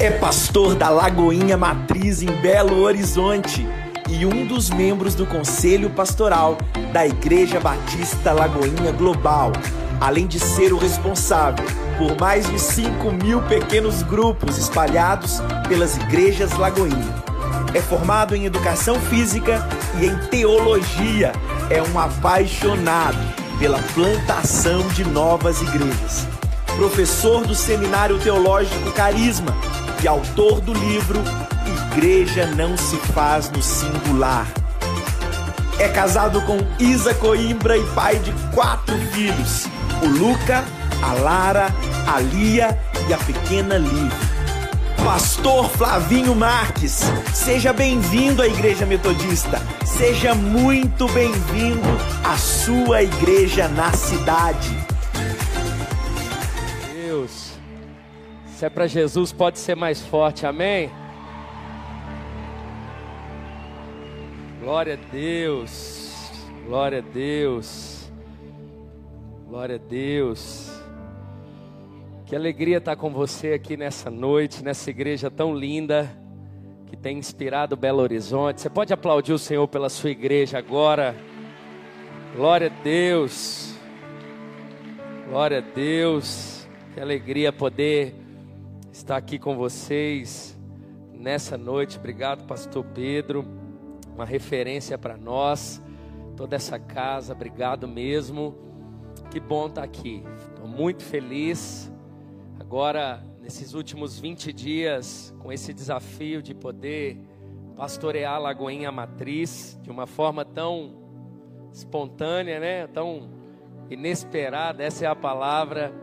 É pastor da Lagoinha Matriz em Belo Horizonte e um dos membros do Conselho Pastoral da Igreja Batista Lagoinha Global, além de ser o responsável por mais de 5 mil pequenos grupos espalhados pelas igrejas Lagoinha. É formado em educação física e em teologia. É um apaixonado pela plantação de novas igrejas. Professor do Seminário Teológico Carisma e autor do livro Igreja Não Se Faz no Singular. É casado com Isa Coimbra e pai de quatro filhos: o Luca, a Lara, a Lia e a pequena Liv. Pastor Flavinho Marques, seja bem-vindo à Igreja Metodista. Seja muito bem-vindo à sua igreja na cidade. Se é para Jesus, pode ser mais forte, amém? Glória a Deus, glória a Deus, glória a Deus. Que alegria estar com você aqui nessa noite, nessa igreja tão linda, que tem inspirado Belo Horizonte. Você pode aplaudir o Senhor pela sua igreja agora. Glória a Deus, glória a Deus. Que alegria poder estar aqui com vocês nessa noite. Obrigado, Pastor Pedro uma referência para nós, toda essa casa, obrigado mesmo. Que bom estar aqui, estou muito feliz. Agora, nesses últimos 20 dias, com esse desafio de poder pastorear a Lagoinha Matriz de uma forma tão espontânea, né? Tão inesperada, essa é a palavra.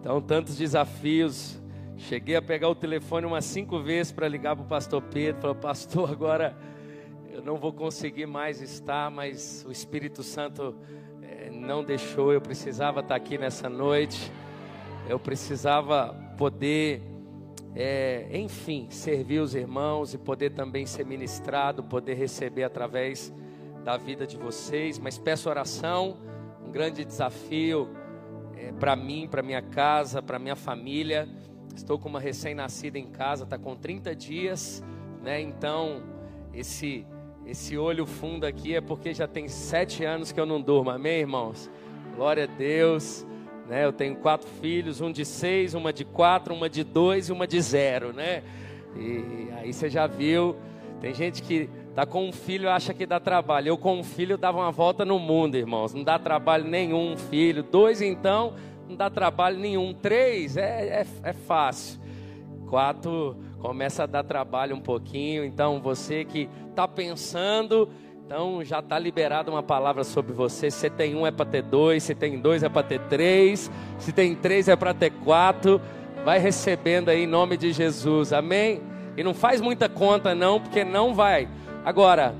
Então, tantos desafios. Cheguei a pegar o telefone umas cinco vezes para ligar para o pastor Pedro. Falei, pastor, agora eu não vou conseguir mais estar, mas o Espírito Santo é, não deixou. Eu precisava estar aqui nessa noite. Eu precisava poder, é, enfim, servir os irmãos e poder também ser ministrado, poder receber através da vida de vocês. Mas peço oração, um grande desafio é, para mim, para minha casa, para minha família. Estou com uma recém-nascida em casa, está com 30 dias, né? Então, esse esse olho fundo aqui é porque já tem sete anos que eu não durmo, amém, irmãos? Glória a Deus. Né? Eu tenho quatro filhos, um de seis, uma de quatro, uma de dois e uma de zero, né? E aí você já viu, tem gente que tá com um filho acha que dá trabalho. Eu com um filho dava uma volta no mundo, irmãos. Não dá trabalho nenhum, filho. Dois então, não dá trabalho nenhum. Três é, é, é fácil. Quatro começa a dar trabalho um pouquinho. Então você que está pensando, então já está liberada uma palavra sobre você. Se tem um é para ter dois, se tem dois é para ter três, se tem três é para ter quatro. Vai recebendo aí em nome de Jesus, amém? E não faz muita conta não, porque não vai. Agora,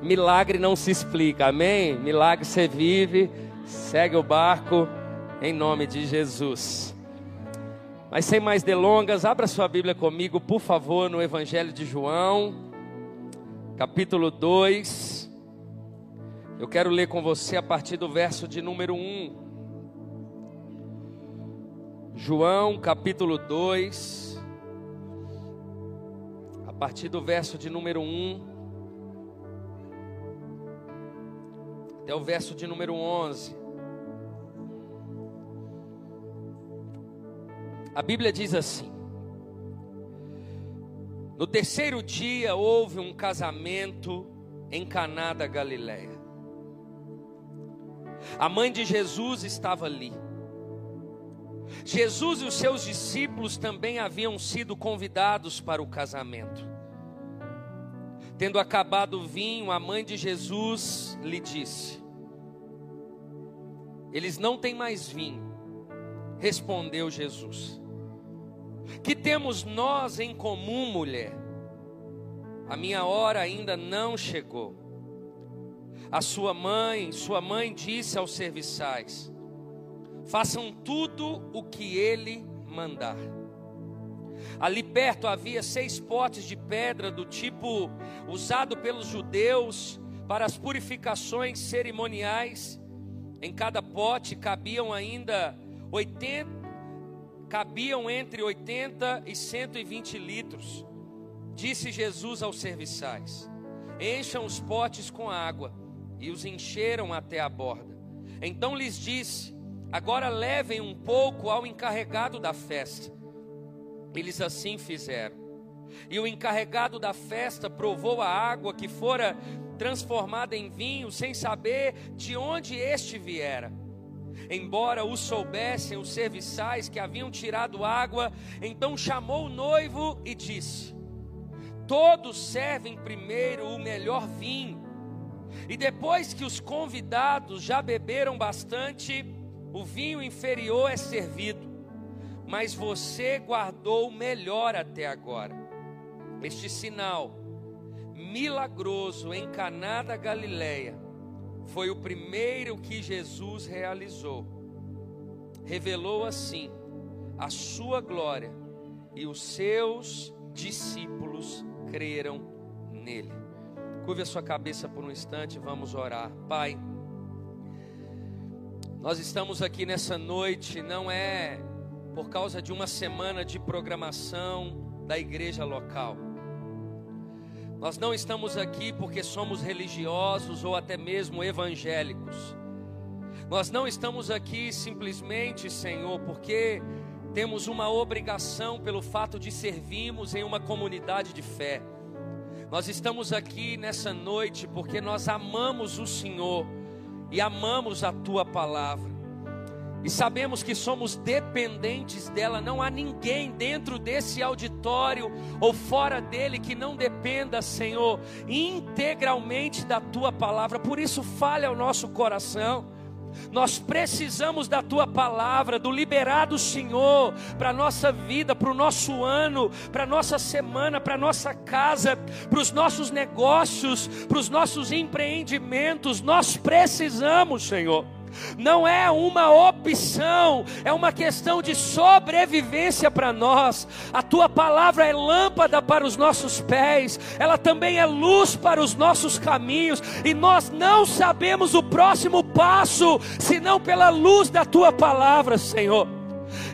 milagre não se explica, amém? Milagre você vive, segue o barco em nome de Jesus. Mas sem mais delongas, abra sua Bíblia comigo, por favor, no Evangelho de João, capítulo 2. Eu quero ler com você a partir do verso de número 1. João, capítulo 2, a partir do verso de número 1 até o verso de número 11. A Bíblia diz assim: No terceiro dia houve um casamento em Caná da Galileia. A mãe de Jesus estava ali. Jesus e os seus discípulos também haviam sido convidados para o casamento. Tendo acabado o vinho, a mãe de Jesus lhe disse: Eles não têm mais vinho. Respondeu Jesus. Que temos nós em comum, mulher? A minha hora ainda não chegou. A sua mãe, sua mãe disse aos serviçais: Façam tudo o que ele mandar. Ali perto havia seis potes de pedra do tipo usado pelos judeus para as purificações cerimoniais. Em cada pote cabiam ainda 80 cabiam entre 80 e 120 litros. Disse Jesus aos serviçais: Encham os potes com água. E os encheram até a borda. Então lhes disse: Agora levem um pouco ao encarregado da festa. Eles assim fizeram. E o encarregado da festa provou a água que fora transformada em vinho, sem saber de onde este viera. Embora o soubessem os serviçais que haviam tirado água, então chamou o noivo e disse: Todos servem primeiro o melhor vinho, e depois que os convidados já beberam bastante, o vinho inferior é servido. Mas você guardou o melhor até agora. Este sinal milagroso em Caná da Galileia foi o primeiro que Jesus realizou. Revelou assim a sua glória e os seus discípulos creram nele. Curve a sua cabeça por um instante, vamos orar. Pai, nós estamos aqui nessa noite, não é por causa de uma semana de programação da igreja local. Nós não estamos aqui porque somos religiosos ou até mesmo evangélicos. Nós não estamos aqui simplesmente, Senhor, porque temos uma obrigação pelo fato de servirmos em uma comunidade de fé. Nós estamos aqui nessa noite porque nós amamos o Senhor e amamos a tua palavra e sabemos que somos dependentes dela. Não há ninguém dentro desse auditório ou fora dele que não dependa, Senhor, integralmente da tua palavra. Por isso, fale ao nosso coração. Nós precisamos da tua palavra, do liberado Senhor, para a nossa vida, para o nosso ano, para a nossa semana, para a nossa casa, para os nossos negócios, para os nossos empreendimentos. Nós precisamos, Senhor não é uma opção, é uma questão de sobrevivência para nós. A tua palavra é lâmpada para os nossos pés, ela também é luz para os nossos caminhos, e nós não sabemos o próximo passo senão pela luz da tua palavra, Senhor.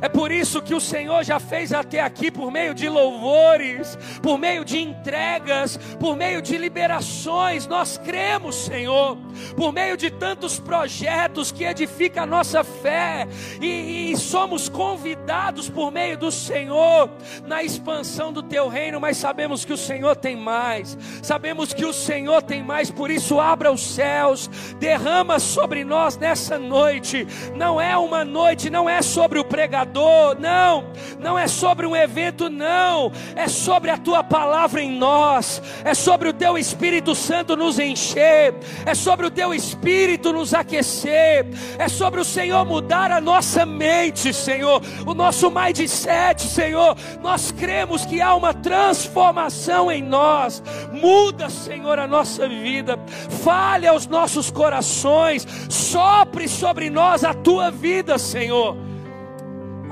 É por isso que o Senhor já fez até aqui por meio de louvores, por meio de entregas, por meio de liberações. Nós cremos, Senhor, por meio de tantos projetos que edificam a nossa fé e, e somos convidados por meio do Senhor na expansão do teu reino, mas sabemos que o Senhor tem mais. Sabemos que o Senhor tem mais, por isso abra os céus, derrama sobre nós nessa noite. Não é uma noite, não é sobre o pregador pregador, não, não é sobre um evento, não, é sobre a tua palavra em nós, é sobre o teu Espírito Santo nos encher, é sobre o teu Espírito nos aquecer, é sobre o Senhor mudar a nossa mente, Senhor, o nosso sete, Senhor, nós cremos que há uma transformação em nós, muda, Senhor, a nossa vida, fale aos nossos corações, sopre sobre nós a tua vida, Senhor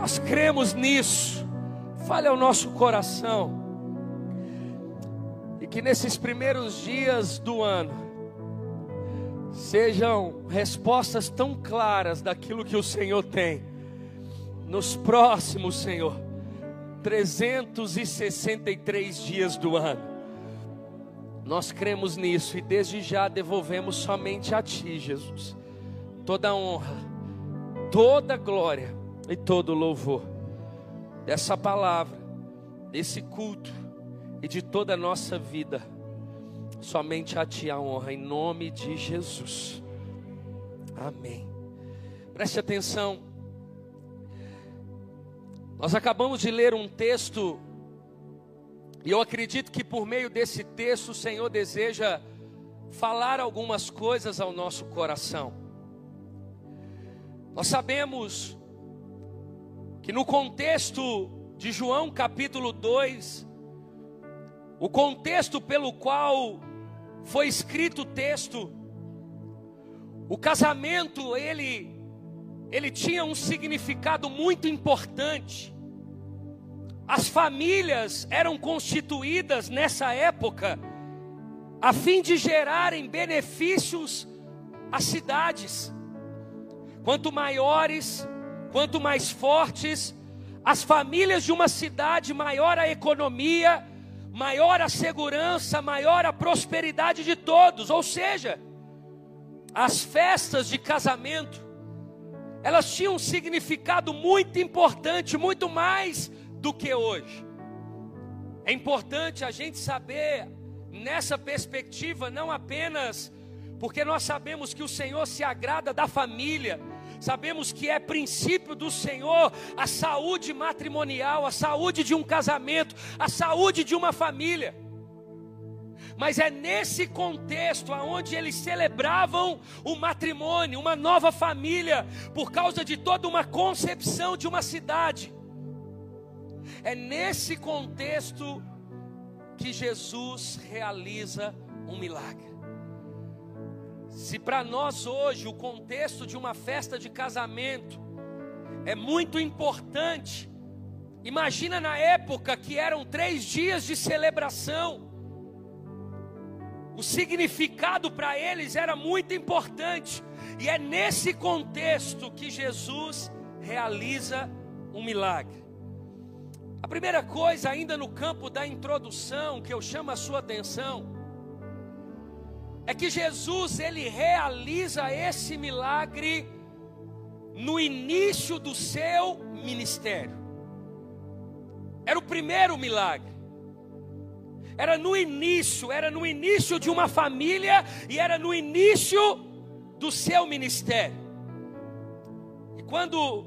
nós cremos nisso. Fale ao nosso coração. E que nesses primeiros dias do ano sejam respostas tão claras daquilo que o Senhor tem. Nos próximos, Senhor, 363 dias do ano. Nós cremos nisso e desde já devolvemos somente a Ti, Jesus, toda honra, toda glória e todo louvor dessa palavra, desse culto e de toda a nossa vida. Somente a Ti a honra, em nome de Jesus. Amém. Preste atenção. Nós acabamos de ler um texto, e eu acredito que por meio desse texto o Senhor deseja falar algumas coisas ao nosso coração. Nós sabemos que no contexto de João capítulo 2, o contexto pelo qual foi escrito o texto, o casamento ele ele tinha um significado muito importante. As famílias eram constituídas nessa época a fim de gerarem benefícios às cidades. Quanto maiores Quanto mais fortes, as famílias de uma cidade, maior a economia, maior a segurança, maior a prosperidade de todos. Ou seja, as festas de casamento, elas tinham um significado muito importante, muito mais do que hoje. É importante a gente saber, nessa perspectiva, não apenas porque nós sabemos que o Senhor se agrada da família, sabemos que é princípio do Senhor a saúde matrimonial, a saúde de um casamento, a saúde de uma família. Mas é nesse contexto aonde eles celebravam o matrimônio, uma nova família, por causa de toda uma concepção de uma cidade. É nesse contexto que Jesus realiza um milagre. Se para nós hoje o contexto de uma festa de casamento é muito importante, imagina na época que eram três dias de celebração, o significado para eles era muito importante, e é nesse contexto que Jesus realiza um milagre. A primeira coisa, ainda no campo da introdução, que eu chamo a sua atenção, é que Jesus ele realiza esse milagre no início do seu ministério. Era o primeiro milagre. Era no início, era no início de uma família e era no início do seu ministério. E quando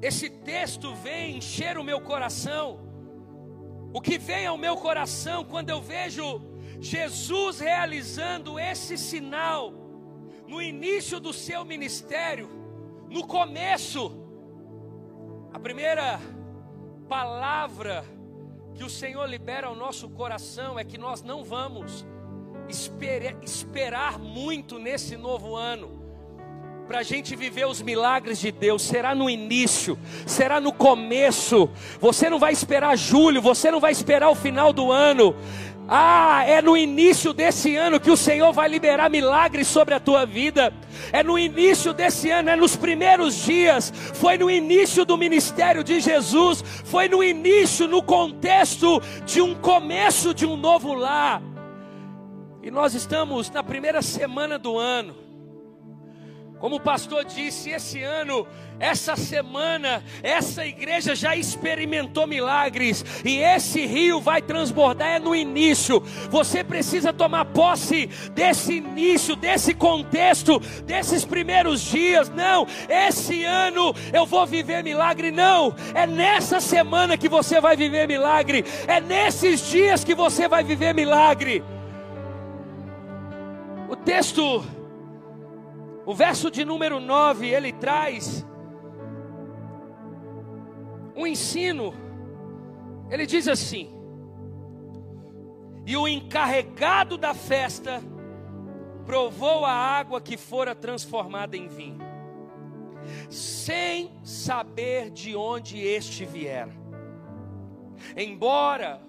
esse texto vem encher o meu coração, o que vem ao meu coração quando eu vejo Jesus realizando esse sinal no início do seu ministério, no começo, a primeira palavra que o Senhor libera ao nosso coração é que nós não vamos esperar muito nesse novo ano para a gente viver os milagres de Deus, será no início, será no começo. Você não vai esperar julho, você não vai esperar o final do ano. Ah, é no início desse ano que o Senhor vai liberar milagres sobre a tua vida. É no início desse ano, é nos primeiros dias. Foi no início do ministério de Jesus. Foi no início, no contexto de um começo de um novo lar. E nós estamos na primeira semana do ano. Como o pastor disse, esse ano, essa semana, essa igreja já experimentou milagres e esse rio vai transbordar é no início. Você precisa tomar posse desse início, desse contexto, desses primeiros dias. Não, esse ano eu vou viver milagre. Não, é nessa semana que você vai viver milagre. É nesses dias que você vai viver milagre. O texto o verso de número 9, ele traz um ensino. Ele diz assim: E o encarregado da festa provou a água que fora transformada em vinho, sem saber de onde este viera. Embora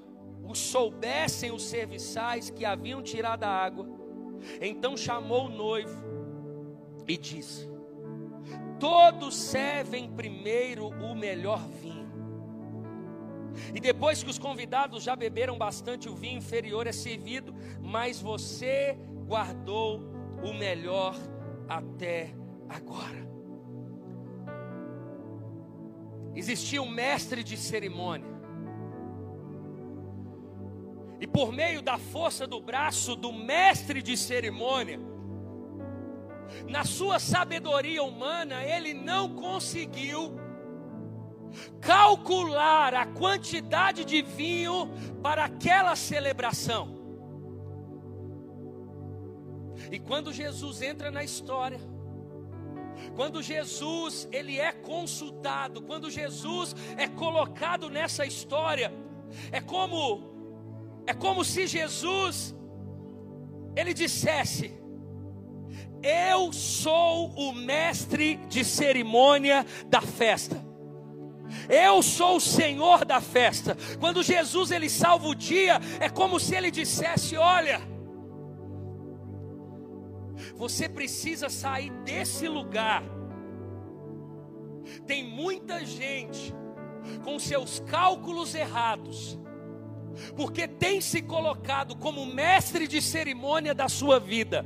o soubessem os serviçais que haviam tirado a água, então chamou o noivo e disse: Todos servem primeiro o melhor vinho. E depois que os convidados já beberam bastante, o vinho inferior é servido, mas você guardou o melhor até agora. Existia um mestre de cerimônia. E por meio da força do braço do mestre de cerimônia, na sua sabedoria humana, ele não conseguiu calcular a quantidade de vinho para aquela celebração. E quando Jesus entra na história, quando Jesus ele é consultado, quando Jesus é colocado nessa história, é como é como se Jesus ele dissesse: eu sou o mestre de cerimônia da festa. Eu sou o Senhor da festa. Quando Jesus ele salva o dia, é como se ele dissesse: "Olha, você precisa sair desse lugar. Tem muita gente com seus cálculos errados, porque tem se colocado como mestre de cerimônia da sua vida.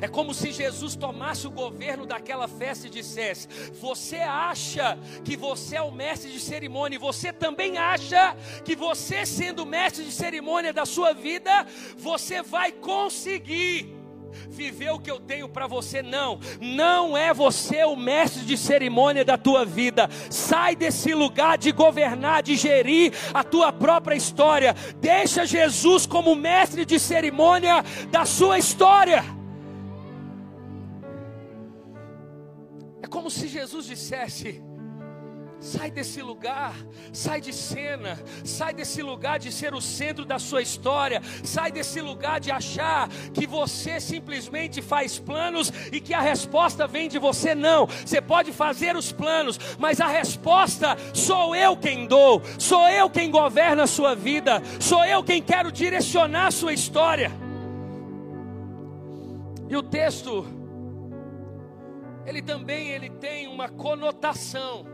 É como se Jesus tomasse o governo daquela festa e dissesse: Você acha que você é o mestre de cerimônia, você também acha que você, sendo mestre de cerimônia da sua vida, você vai conseguir viver o que eu tenho para você, não, não é você o mestre de cerimônia da tua vida. Sai desse lugar de governar, de gerir a tua própria história. Deixa Jesus como mestre de cerimônia da sua história. Como se Jesus dissesse: Sai desse lugar, sai de cena, sai desse lugar de ser o centro da sua história, sai desse lugar de achar que você simplesmente faz planos e que a resposta vem de você. Não, você pode fazer os planos, mas a resposta sou eu quem dou, sou eu quem governa a sua vida, sou eu quem quero direcionar a sua história. E o texto, ele também ele tem uma conotação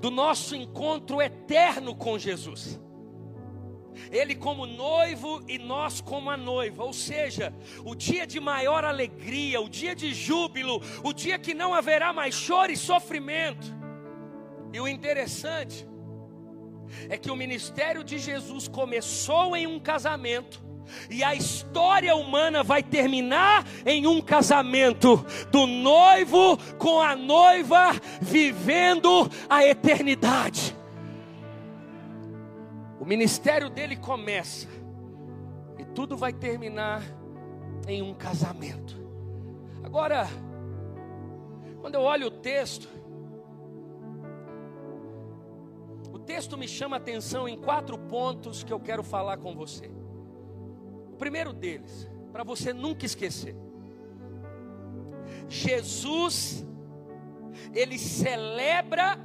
do nosso encontro eterno com Jesus. Ele como noivo e nós como a noiva, ou seja, o dia de maior alegria, o dia de júbilo, o dia que não haverá mais choro e sofrimento. E o interessante é que o ministério de Jesus começou em um casamento, e a história humana vai terminar em um casamento do noivo com a noiva vivendo a eternidade. O ministério dele começa e tudo vai terminar em um casamento. Agora, quando eu olho o texto, o texto me chama a atenção em quatro pontos que eu quero falar com você primeiro deles, para você nunca esquecer. Jesus, ele celebra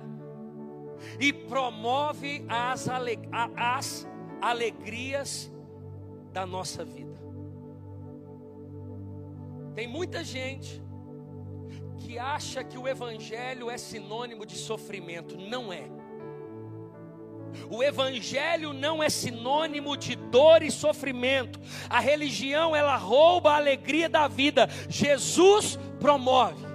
e promove as, aleg as alegrias da nossa vida. Tem muita gente que acha que o Evangelho é sinônimo de sofrimento, não é. O evangelho não é sinônimo de dor e sofrimento. A religião ela rouba a alegria da vida. Jesus promove.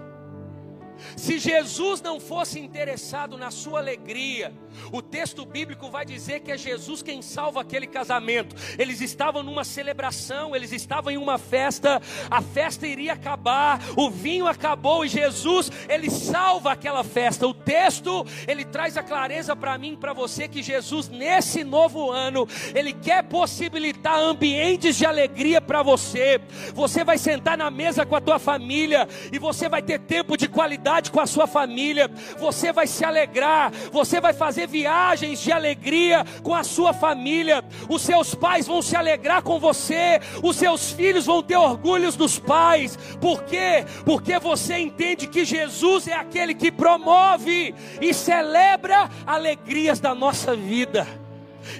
Se Jesus não fosse interessado na sua alegria, o texto bíblico vai dizer que é Jesus quem salva aquele casamento. Eles estavam numa celebração, eles estavam em uma festa, a festa iria acabar, o vinho acabou e Jesus, ele salva aquela festa. O texto, ele traz a clareza para mim, para você que Jesus nesse novo ano, ele quer possibilitar ambientes de alegria para você. Você vai sentar na mesa com a tua família e você vai ter tempo de qualidade com a sua família. Você vai se alegrar, você vai fazer viagens de alegria com a sua família. Os seus pais vão se alegrar com você, os seus filhos vão ter orgulhos dos pais. Por quê? Porque você entende que Jesus é aquele que promove e celebra alegrias da nossa vida.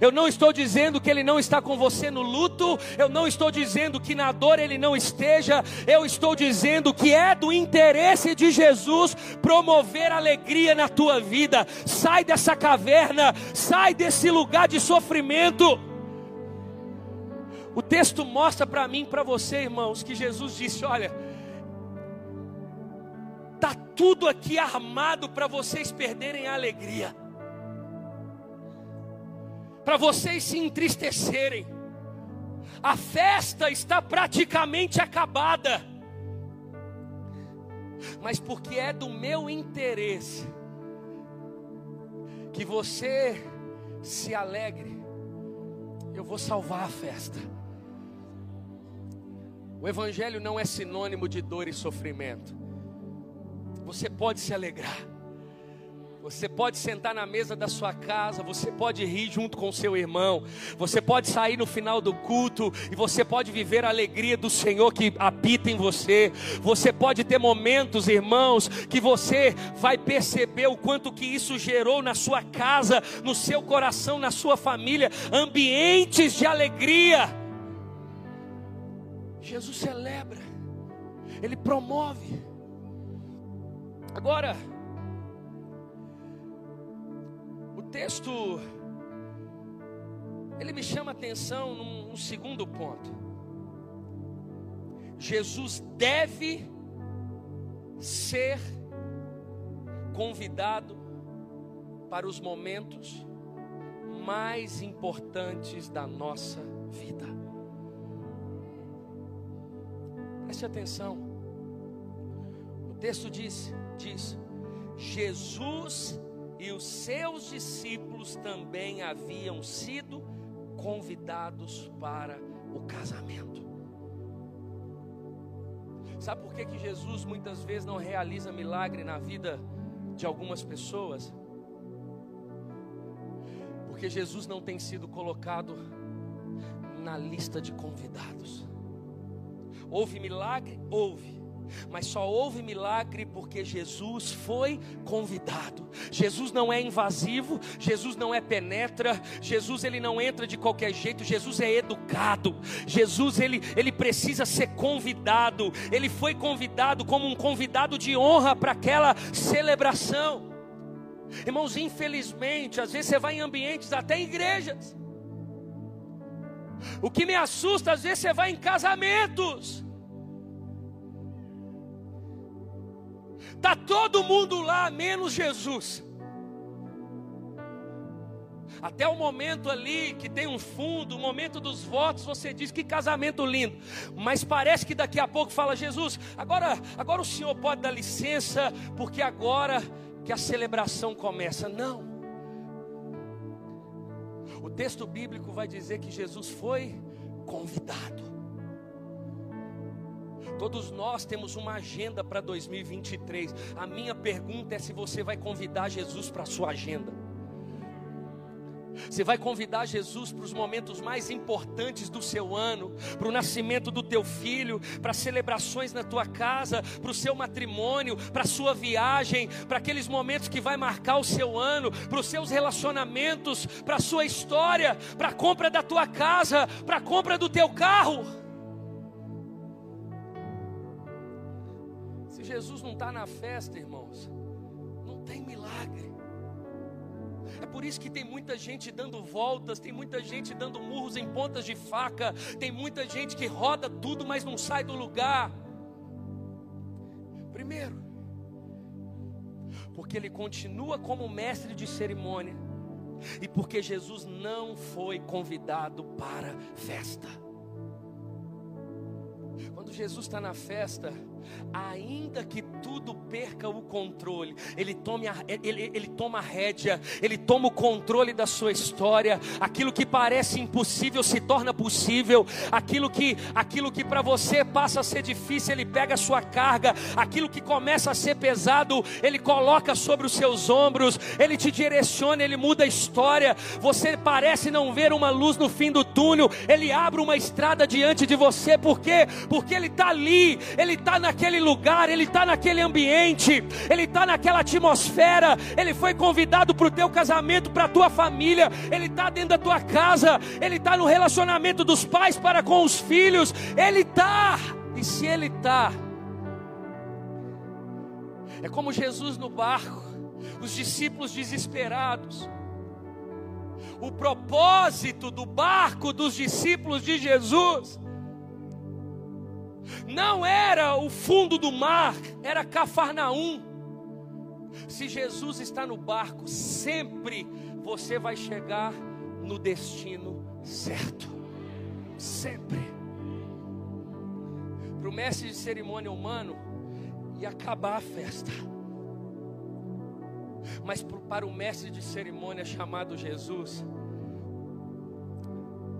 Eu não estou dizendo que Ele não está com você no luto, eu não estou dizendo que na dor Ele não esteja, eu estou dizendo que é do interesse de Jesus promover alegria na tua vida. Sai dessa caverna, sai desse lugar de sofrimento. O texto mostra para mim, para você, irmãos, que Jesus disse: Olha, está tudo aqui armado para vocês perderem a alegria para vocês se entristecerem. A festa está praticamente acabada. Mas porque é do meu interesse que você se alegre, eu vou salvar a festa. O Evangelho não é sinônimo de dor e sofrimento. Você pode se alegrar. Você pode sentar na mesa da sua casa, você pode rir junto com seu irmão, você pode sair no final do culto e você pode viver a alegria do Senhor que habita em você. Você pode ter momentos, irmãos, que você vai perceber o quanto que isso gerou na sua casa, no seu coração, na sua família, ambientes de alegria. Jesus celebra, ele promove. Agora, texto ele me chama atenção num, num segundo ponto. Jesus deve ser convidado para os momentos mais importantes da nossa vida. Preste atenção. O texto diz, diz: Jesus e os seus discípulos também haviam sido convidados para o casamento. Sabe por que, que Jesus muitas vezes não realiza milagre na vida de algumas pessoas? Porque Jesus não tem sido colocado na lista de convidados. Houve milagre? Houve mas só houve milagre porque Jesus foi convidado. Jesus não é invasivo, Jesus não é penetra, Jesus ele não entra de qualquer jeito, Jesus é educado. Jesus ele ele precisa ser convidado. Ele foi convidado como um convidado de honra para aquela celebração. Irmãos, infelizmente, às vezes você vai em ambientes até igrejas. O que me assusta, às vezes você vai em casamentos. Está todo mundo lá, menos Jesus. Até o momento ali que tem um fundo, o momento dos votos, você diz que casamento lindo. Mas parece que daqui a pouco fala Jesus, agora, agora o senhor pode dar licença, porque agora que a celebração começa. Não. O texto bíblico vai dizer que Jesus foi convidado. Todos nós temos uma agenda para 2023. A minha pergunta é se você vai convidar Jesus para a sua agenda. Você vai convidar Jesus para os momentos mais importantes do seu ano, para o nascimento do teu filho, para celebrações na tua casa, para o seu matrimônio, para a sua viagem, para aqueles momentos que vai marcar o seu ano, para os seus relacionamentos, para a sua história, para a compra da tua casa, para a compra do teu carro. Jesus não está na festa, irmãos, não tem milagre. É por isso que tem muita gente dando voltas, tem muita gente dando murros em pontas de faca, tem muita gente que roda tudo, mas não sai do lugar. Primeiro, porque ele continua como mestre de cerimônia, e porque Jesus não foi convidado para festa. Quando Jesus está na festa, ainda que tudo perca o controle, ele, tome a, ele, ele toma a rédea, ele toma o controle da sua história. Aquilo que parece impossível se torna possível. Aquilo que, aquilo que para você passa a ser difícil, ele pega a sua carga. Aquilo que começa a ser pesado, ele coloca sobre os seus ombros. Ele te direciona, ele muda a história. Você parece não ver uma luz no fim do túnel, ele abre uma estrada diante de você. Por quê? Porque ele está ali, ele está na naquele lugar, ele está naquele ambiente, ele está naquela atmosfera, ele foi convidado para o teu casamento, para a tua família, ele está dentro da tua casa, ele está no relacionamento dos pais para com os filhos, ele está, e se ele está, é como Jesus no barco, os discípulos desesperados. O propósito do barco dos discípulos de Jesus não era o fundo do mar, era Cafarnaum. Se Jesus está no barco, sempre você vai chegar no destino certo. Sempre. Para o mestre de cerimônia humano, ia acabar a festa. Mas para o mestre de cerimônia chamado Jesus,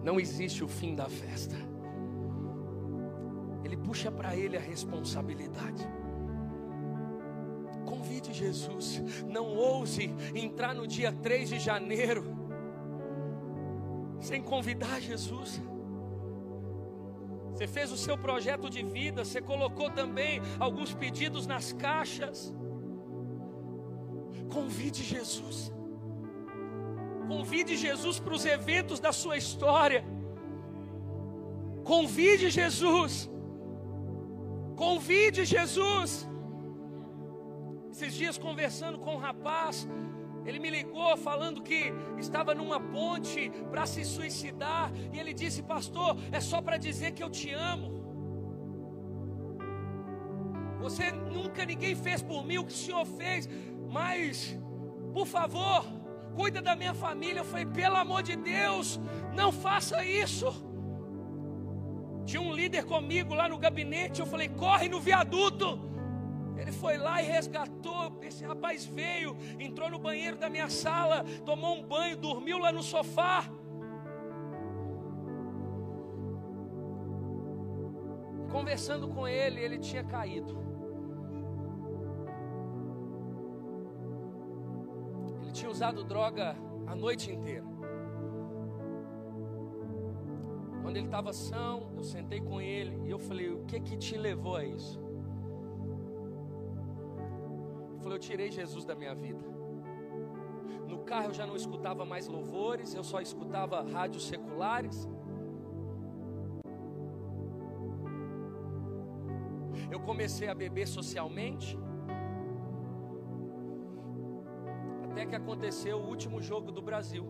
não existe o fim da festa ele puxa para ele a responsabilidade. Convide Jesus, não ouse entrar no dia 3 de janeiro sem convidar Jesus. Você fez o seu projeto de vida, você colocou também alguns pedidos nas caixas. Convide Jesus. Convide Jesus para os eventos da sua história. Convide Jesus. Convide Jesus. Esses dias conversando com um rapaz, Ele me ligou falando que estava numa ponte para se suicidar. E ele disse: Pastor, é só para dizer que eu te amo. Você nunca ninguém fez por mim o que o Senhor fez, mas, por favor, cuida da minha família. Eu falei: pelo amor de Deus, não faça isso. Tinha um líder comigo lá no gabinete. Eu falei: corre no viaduto. Ele foi lá e resgatou. Esse rapaz veio, entrou no banheiro da minha sala, tomou um banho, dormiu lá no sofá. Conversando com ele, ele tinha caído. Ele tinha usado droga a noite inteira. Quando ele estava são, eu sentei com ele e eu falei: O que que te levou a isso? falou: Eu tirei Jesus da minha vida. No carro eu já não escutava mais louvores, eu só escutava rádios seculares. Eu comecei a beber socialmente. Até que aconteceu o último jogo do Brasil.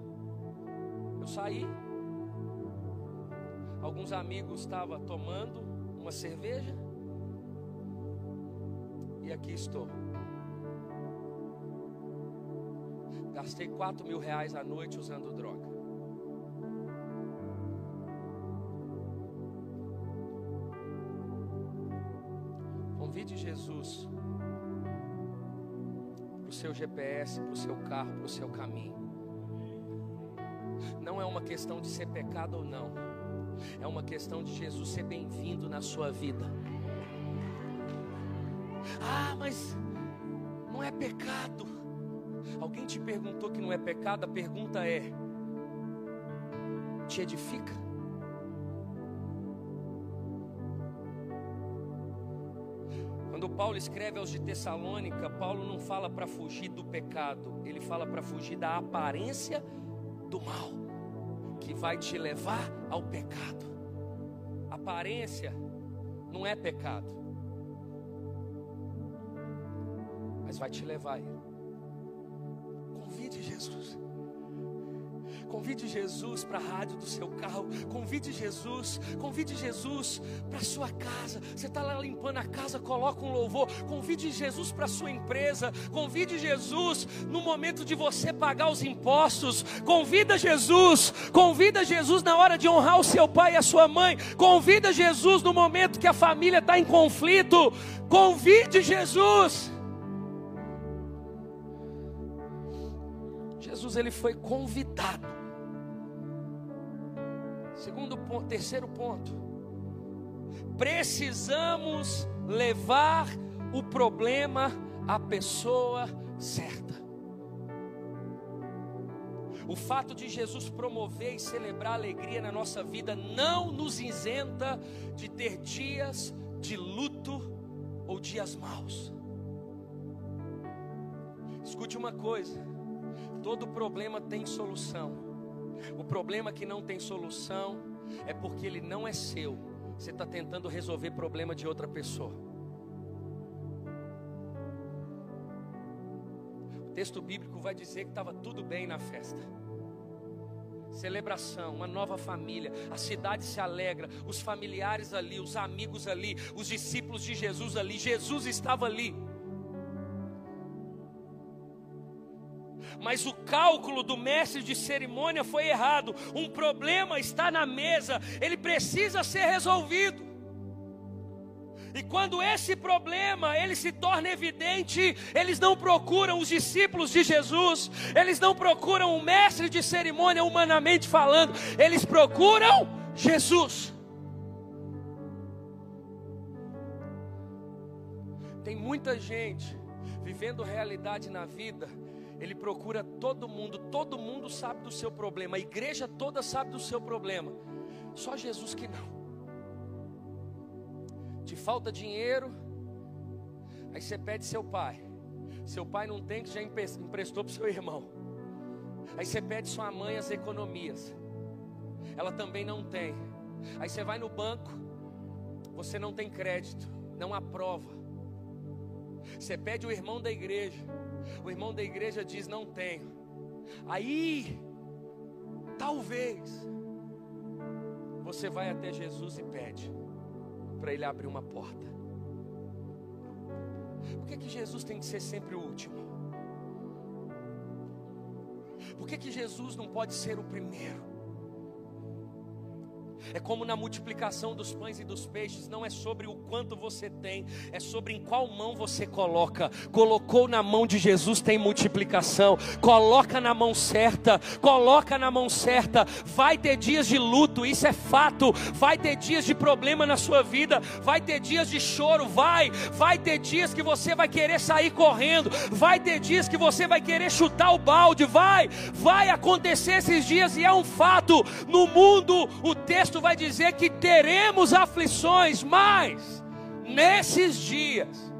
Eu saí. Alguns amigos estavam tomando uma cerveja. E aqui estou. Gastei 4 mil reais à noite usando droga. Convide Jesus para o seu GPS, para o seu carro, para o seu caminho. Não é uma questão de ser pecado ou não, é uma questão de Jesus ser bem-vindo na sua vida. Ah, mas não é pecado. Alguém te perguntou que não é pecado? A pergunta é: te edifica? Quando Paulo escreve aos de Tessalônica, Paulo não fala para fugir do pecado, ele fala para fugir da aparência do mal, que vai te levar ao pecado. Aparência não é pecado, mas vai te levar a ele. Convide Jesus. Convide Jesus para a rádio do seu carro. Convide Jesus. Convide Jesus para a sua casa. Você está lá limpando a casa, coloca um louvor. Convide Jesus para a sua empresa. Convide Jesus no momento de você pagar os impostos. Convida Jesus. Convida Jesus na hora de honrar o seu pai e a sua mãe. Convida Jesus no momento que a família está em conflito. Convide Jesus. Jesus ele foi convidado. Segundo ponto, terceiro ponto. Precisamos levar o problema à pessoa certa. O fato de Jesus promover e celebrar alegria na nossa vida não nos isenta de ter dias de luto ou dias maus. Escute uma coisa: Todo problema tem solução. O problema que não tem solução é porque ele não é seu. Você está tentando resolver problema de outra pessoa. O texto bíblico vai dizer que estava tudo bem na festa. Celebração, uma nova família, a cidade se alegra, os familiares ali, os amigos ali, os discípulos de Jesus ali, Jesus estava ali. Mas o cálculo do mestre de cerimônia foi errado. Um problema está na mesa, ele precisa ser resolvido. E quando esse problema ele se torna evidente, eles não procuram os discípulos de Jesus, eles não procuram o mestre de cerimônia humanamente falando, eles procuram Jesus. Tem muita gente vivendo realidade na vida ele procura todo mundo, todo mundo sabe do seu problema, a igreja toda sabe do seu problema, só Jesus que não. Te falta dinheiro, aí você pede seu pai, seu pai não tem que já emprestou para o seu irmão, aí você pede sua mãe as economias, ela também não tem, aí você vai no banco, você não tem crédito, não aprova, você pede o irmão da igreja, O irmão da igreja diz: Não tenho. Aí, talvez, você vai até Jesus e pede para Ele abrir uma porta. Por que, que Jesus tem que ser sempre o último? Por que, que Jesus não pode ser o primeiro? É como na multiplicação dos pães e dos peixes, não é sobre o quanto você tem, é sobre em qual mão você coloca. Colocou na mão de Jesus tem multiplicação. Coloca na mão certa, coloca na mão certa. Vai ter dias de luto, isso é fato. Vai ter dias de problema na sua vida, vai ter dias de choro, vai. Vai ter dias que você vai querer sair correndo, vai ter dias que você vai querer chutar o balde, vai. Vai acontecer esses dias e é um fato. No mundo, o texto texto vai dizer que teremos aflições, mas nesses dias,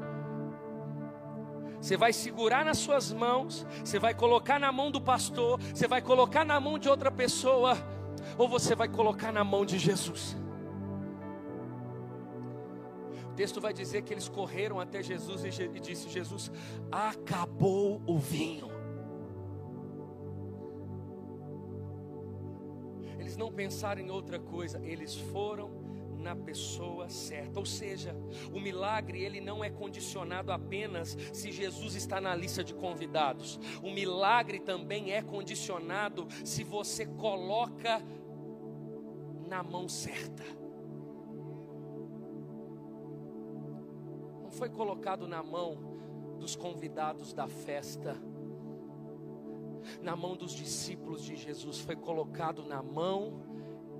você vai segurar nas suas mãos, você vai colocar na mão do pastor, você vai colocar na mão de outra pessoa, ou você vai colocar na mão de Jesus. O texto vai dizer que eles correram até Jesus e disse: Jesus, acabou o vinho. Não pensaram em outra coisa, eles foram na pessoa certa. Ou seja, o milagre ele não é condicionado apenas se Jesus está na lista de convidados. O milagre também é condicionado se você coloca na mão certa. Não foi colocado na mão dos convidados da festa na mão dos discípulos de Jesus, foi colocado na mão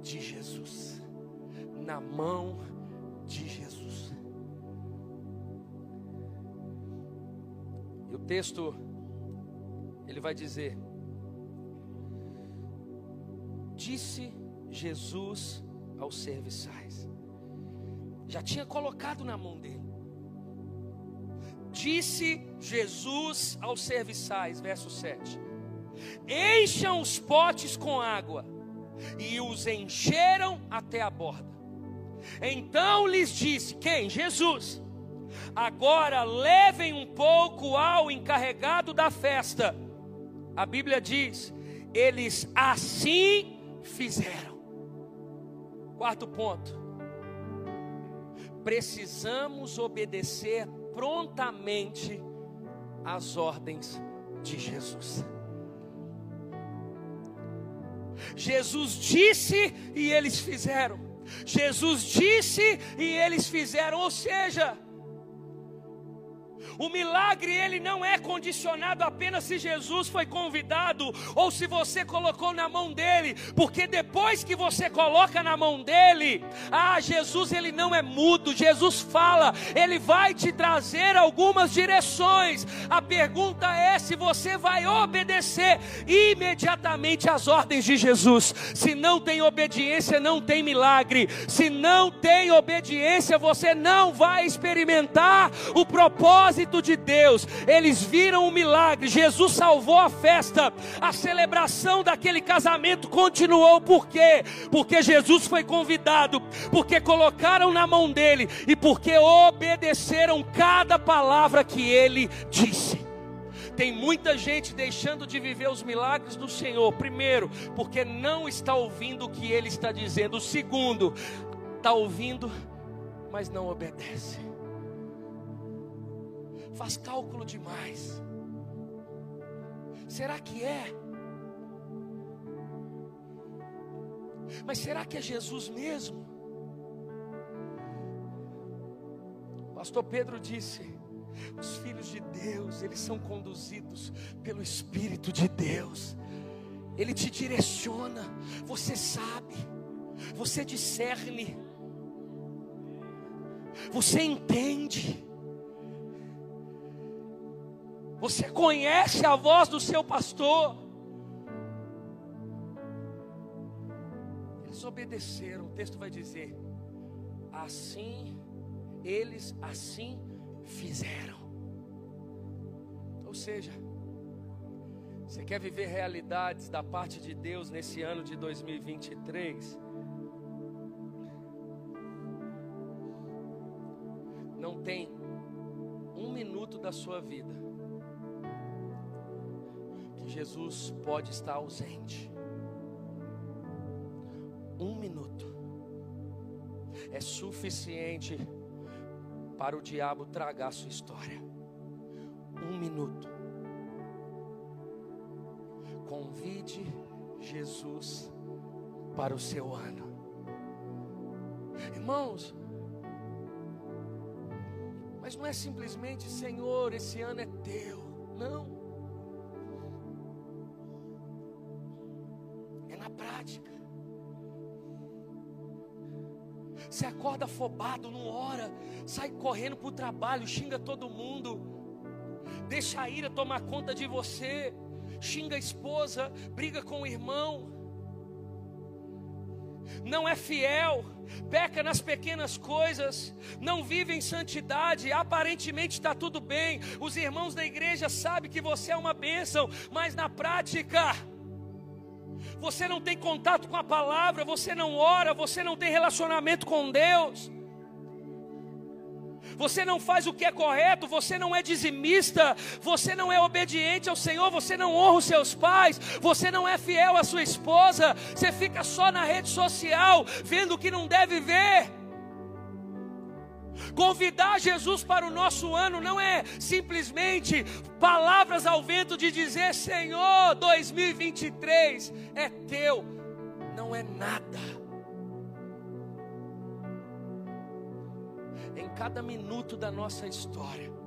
de Jesus. Na mão de Jesus. E o texto, ele vai dizer: Disse Jesus aos serviçais, já tinha colocado na mão dele. Disse Jesus aos serviçais, verso 7 encham os potes com água, e os encheram até a borda. Então lhes disse: Quem? Jesus. Agora levem um pouco ao encarregado da festa. A Bíblia diz: eles assim fizeram. Quarto ponto. Precisamos obedecer prontamente às ordens de Jesus. Jesus disse e eles fizeram. Jesus disse e eles fizeram, ou seja, o milagre ele não é condicionado apenas se Jesus foi convidado ou se você colocou na mão dele, porque depois que você coloca na mão dele, ah, Jesus ele não é mudo, Jesus fala, ele vai te trazer algumas direções. A pergunta é se você vai obedecer imediatamente às ordens de Jesus. Se não tem obediência, não tem milagre. Se não tem obediência, você não vai experimentar o propósito Espírito de Deus, eles viram o milagre, Jesus salvou a festa, a celebração daquele casamento continuou, por quê? Porque Jesus foi convidado, porque colocaram na mão dele e porque obedeceram cada palavra que ele disse. Tem muita gente deixando de viver os milagres do Senhor. Primeiro, porque não está ouvindo o que Ele está dizendo. Segundo, está ouvindo, mas não obedece faz cálculo demais. Será que é? Mas será que é Jesus mesmo? Pastor Pedro disse: os filhos de Deus, eles são conduzidos pelo Espírito de Deus. Ele te direciona, você sabe, você discerne, você entende. Você conhece a voz do seu pastor. Eles obedeceram. O texto vai dizer: assim, eles assim fizeram. Ou seja, você quer viver realidades da parte de Deus nesse ano de 2023? Não tem um minuto da sua vida Jesus pode estar ausente. Um minuto é suficiente para o diabo tragar sua história. Um minuto. Convide Jesus para o seu ano. Irmãos, mas não é simplesmente, Senhor, esse ano é teu. Não. Afobado, não ora, sai correndo para o trabalho, xinga todo mundo, deixa a ira tomar conta de você, xinga a esposa, briga com o irmão, não é fiel, peca nas pequenas coisas, não vive em santidade, aparentemente está tudo bem, os irmãos da igreja sabem que você é uma bênção, mas na prática, você não tem contato com a palavra, você não ora, você não tem relacionamento com Deus você não faz o que é correto, você não é dizimista, você não é obediente ao Senhor, você não honra os seus pais, você não é fiel à sua esposa, você fica só na rede social, vendo o que não deve ver. Convidar Jesus para o nosso ano não é simplesmente palavras ao vento de dizer Senhor, 2023 é teu, não é nada. em cada minuto da nossa história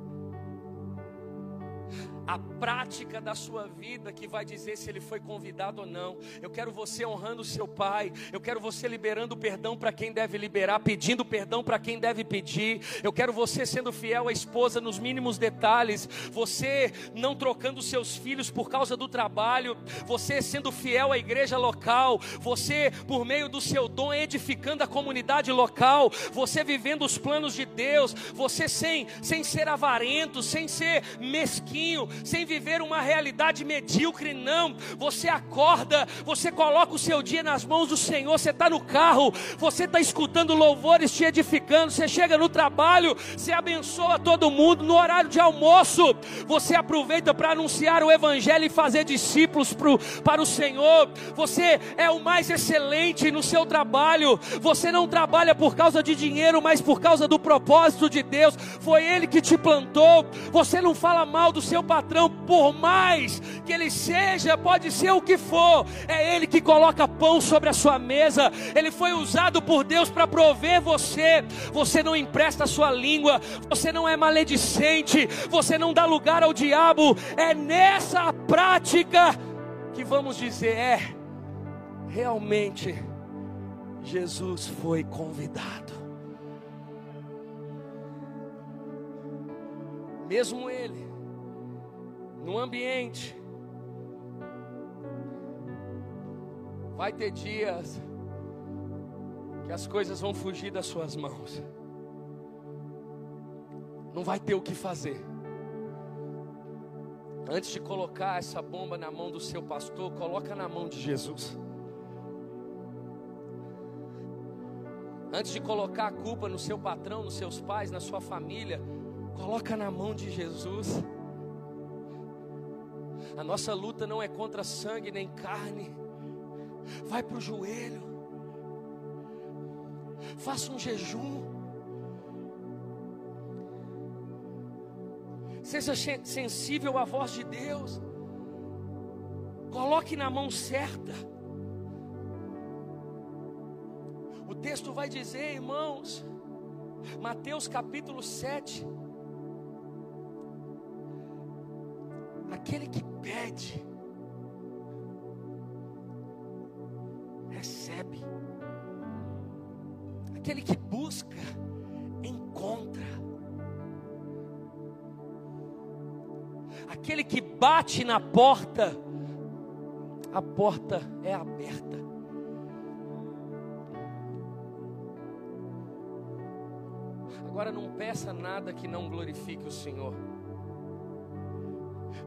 a prática da sua vida que vai dizer se ele foi convidado ou não. Eu quero você honrando o seu pai, eu quero você liberando perdão para quem deve liberar, pedindo perdão para quem deve pedir. Eu quero você sendo fiel à esposa nos mínimos detalhes, você não trocando seus filhos por causa do trabalho, você sendo fiel à igreja local, você por meio do seu dom edificando a comunidade local, você vivendo os planos de Deus, você sem sem ser avarento, sem ser mesquinho, sem viver uma realidade medíocre, não. Você acorda, você coloca o seu dia nas mãos do Senhor, você está no carro, você está escutando louvores te edificando, você chega no trabalho, você abençoa todo mundo, no horário de almoço, você aproveita para anunciar o Evangelho e fazer discípulos pro, para o Senhor, você é o mais excelente no seu trabalho, você não trabalha por causa de dinheiro, mas por causa do propósito de Deus, foi Ele que te plantou, você não fala mal do seu patrão patrão, por mais que ele seja, pode ser o que for, é ele que coloca pão sobre a sua mesa. Ele foi usado por Deus para prover você. Você não empresta a sua língua, você não é maledicente, você não dá lugar ao diabo. É nessa prática que vamos dizer é realmente Jesus foi convidado. Mesmo ele no ambiente. Vai ter dias que as coisas vão fugir das suas mãos. Não vai ter o que fazer. Antes de colocar essa bomba na mão do seu pastor, coloca na mão de Jesus. Antes de colocar a culpa no seu patrão, nos seus pais, na sua família, coloca na mão de Jesus. A nossa luta não é contra sangue nem carne. Vai para o joelho. Faça um jejum. Seja sensível à voz de Deus. Coloque na mão certa. O texto vai dizer, irmãos, Mateus capítulo 7. Aquele que pede, recebe. Aquele que busca, encontra. Aquele que bate na porta, a porta é aberta. Agora não peça nada que não glorifique o Senhor.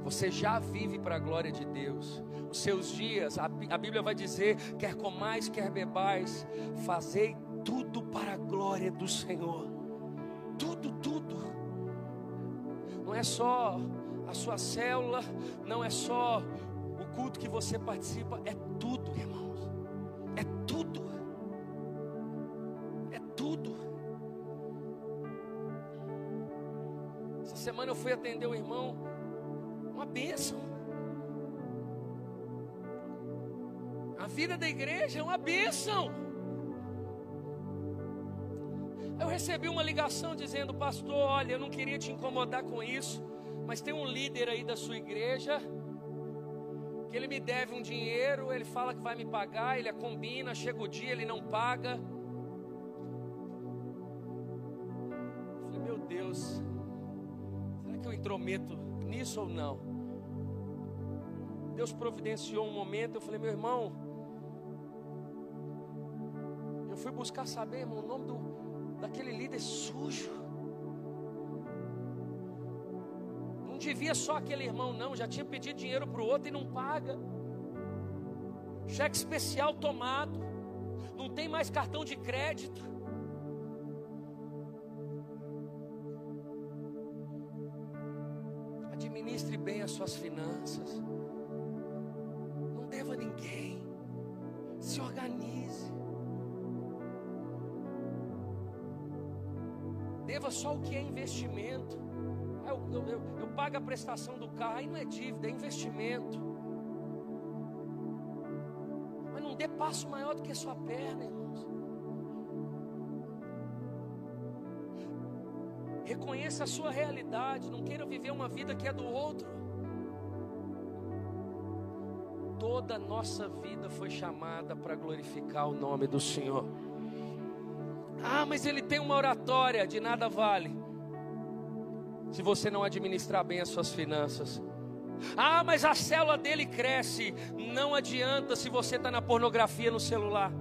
Você já vive para a glória de Deus. Os seus dias, a, Bíblia vai dizer: quer comais, quer bebais, fazei tudo para a glória do Senhor. Tudo, tudo. Não é só a sua célula, não é só culto que você participa é tudo, irmãos. É tudo. É tudo. Essa semana eu fui atender um irmão, bênção. A vida da igreja é uma bênção. Eu recebi uma ligação dizendo, pastor, olha, eu não queria te incomodar com isso, mas tem um líder aí da sua igreja que ele me deve um dinheiro, ele fala que vai me pagar, ele combina, chega o dia, ele não paga. Eu falei, meu Deus, será que eu intrometo nisso ou não? Deus providenciou um momento, eu falei, meu irmão, eu fui buscar saber, irmão, o nome do, daquele líder sujo. Não devia só aquele irmão, não. Já tinha pedido dinheiro para o outro e não paga. Cheque especial tomado. Não tem mais cartão de crédito. Administre bem as suas finanças. Deva só o que é investimento. Eu, eu, eu, eu pago a prestação do carro, aí não é dívida, é investimento. Mas não dê passo maior do que a sua perna, irmãos. Reconheça a sua realidade, não queira viver uma vida que é do outro. Toda a nossa vida foi chamada para glorificar o nome do Senhor. Ah, mas ele tem uma oratória, de nada vale se você não administrar bem as suas finanças. Ah, mas a célula dele cresce. Não adianta se você está na pornografia no celular.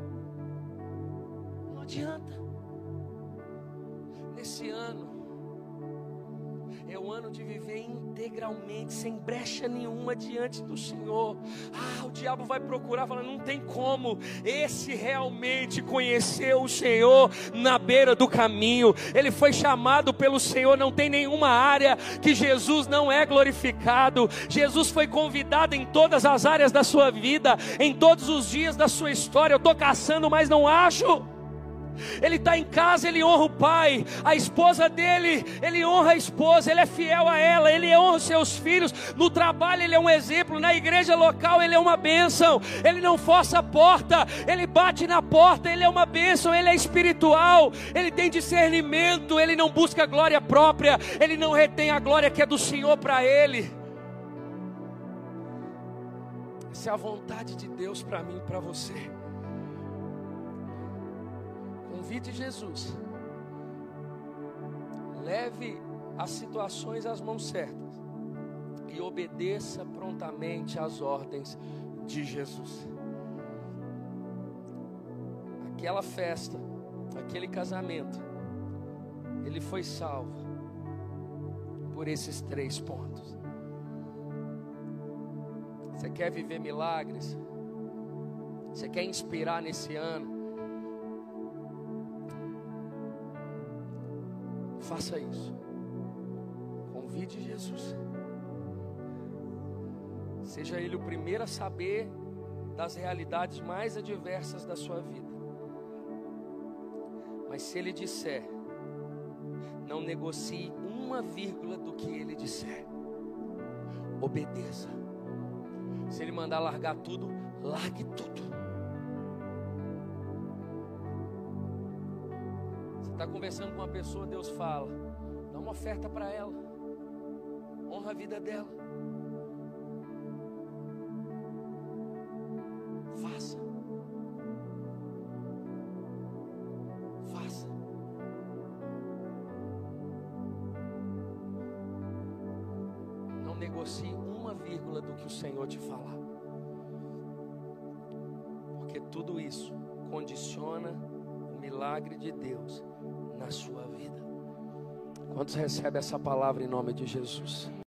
Não adianta. Nesse ano, é o ano de viver integralmente, sem brecha nenhuma diante do Senhor. Ah, o diabo vai procurar, falando: não tem como. Esse realmente conheceu o Senhor na beira do caminho. Ele foi chamado pelo Senhor. Não tem nenhuma área que Jesus não é glorificado. Jesus foi convidado em todas as áreas da sua vida, em todos os dias da sua história. Eu estou caçando, mas não acho. Ele está em casa, ele honra o pai, a esposa dele, ele honra a esposa, ele é fiel a ela, ele honra os seus filhos. No trabalho, ele é um exemplo, na igreja local, ele é uma bênção. Ele não força a porta, ele bate na porta, ele é uma bênção, ele é espiritual, ele tem discernimento, ele não busca glória própria, ele não retém a glória que é do Senhor para ele. Essa é a vontade de Deus para mim e para você. Convide Jesus. Leve as situações às mãos certas e obedeça prontamente às ordens de Jesus. Aquela festa, aquele casamento, ele foi salvo por esses três pontos. Você quer viver milagres? Você quer inspirar nesse ano? Faça isso. Convide Jesus. Seja Ele o primeiro a saber das realidades mais adversas da sua vida. Mas se Ele disser, não negocie uma vírgula do que Ele disser. Obedeça. Se Ele mandar largar tudo, largue tudo. Está conversando com uma pessoa, Deus fala: dá uma oferta para ela, honra a vida dela. Recebem essa palavra em nome de Jesus?